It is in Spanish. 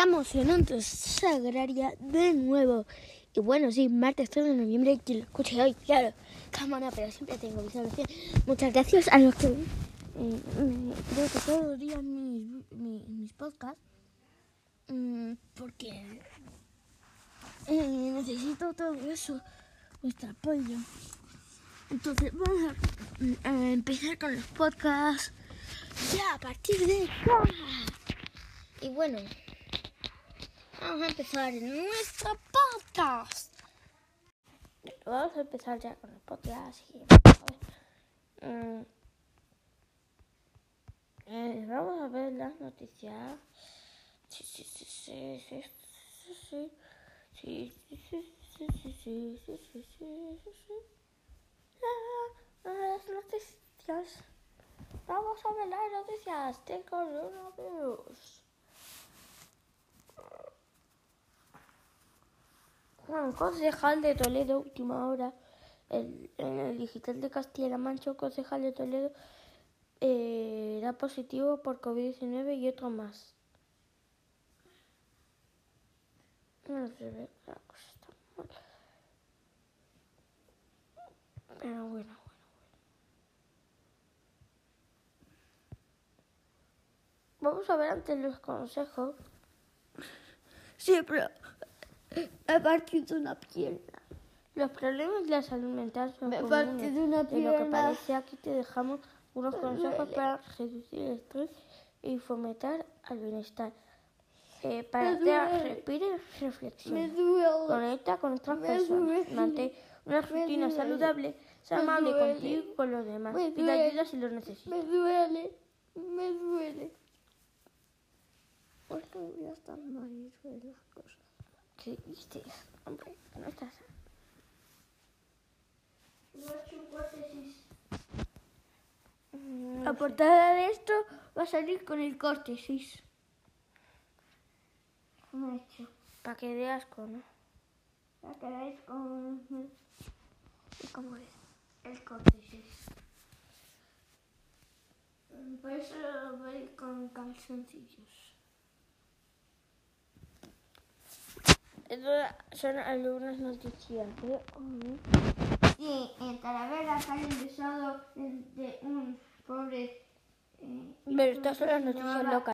Estamos en un Sagraria de nuevo. Y bueno, sí, martes 3 de noviembre, quien lo escuche hoy, claro, cámara, pero siempre tengo visualización. Muchas gracias a los que eh, que todos los días mis, mis, podcasts, mm, porque eh, necesito todo eso, vuestro apoyo. Entonces, vamos a, a empezar con los podcasts ya a partir de. Y bueno, vamos a empezar nuestro podcast. Vamos a empezar ya con el podcast. Y, a ver, mm, eh, vamos a ver las noticias. Sí, sí, sí, sí, sí, sí, sí. Sí, sí, sí, sí, sí, sí, sí, sí, sí, sí, sí. La- Las noticias. Vamos a ver las noticias del coronavirus. Un concejal de Toledo, última hora, el- en el digital de Castilla-La Mancha, concejal de Toledo eh, da positivo por COVID-19 y otro más. No se ve, la cosa está mal. Pero bueno, bueno. Vamos a ver antes los consejos. Sí, pero Me he partido una pierna. los problemas de la salud mental son Me he comunes. partido una De lo que pierna. parece, aquí te dejamos unos Me consejos duele. para reducir el estrés y fomentar el bienestar. Eh, para que duele. respire y reflexione. Me duele. Conecta con otras Me personas. duele. Mantén una rutina duele. saludable. Sé amable contigo y con los demás. Pide ayuda si lo necesitas. Me duele. Me duele. ¿Por qué voy a estar mal y duele las cosas? ¿Qué dices? Hombre, que no estás. Mm, La portada de esto va a salir con el corte 6. ¿Cómo he hecho? Para que dé asco, ¿no? La que con... ¿Y cómo es? El corte 6. Por eso voy con calzoncillos. Estas son algunas noticias de hoy. Sí, en Talavera sale el besado de, un pobre... eh, Pero estas son las noticias locas.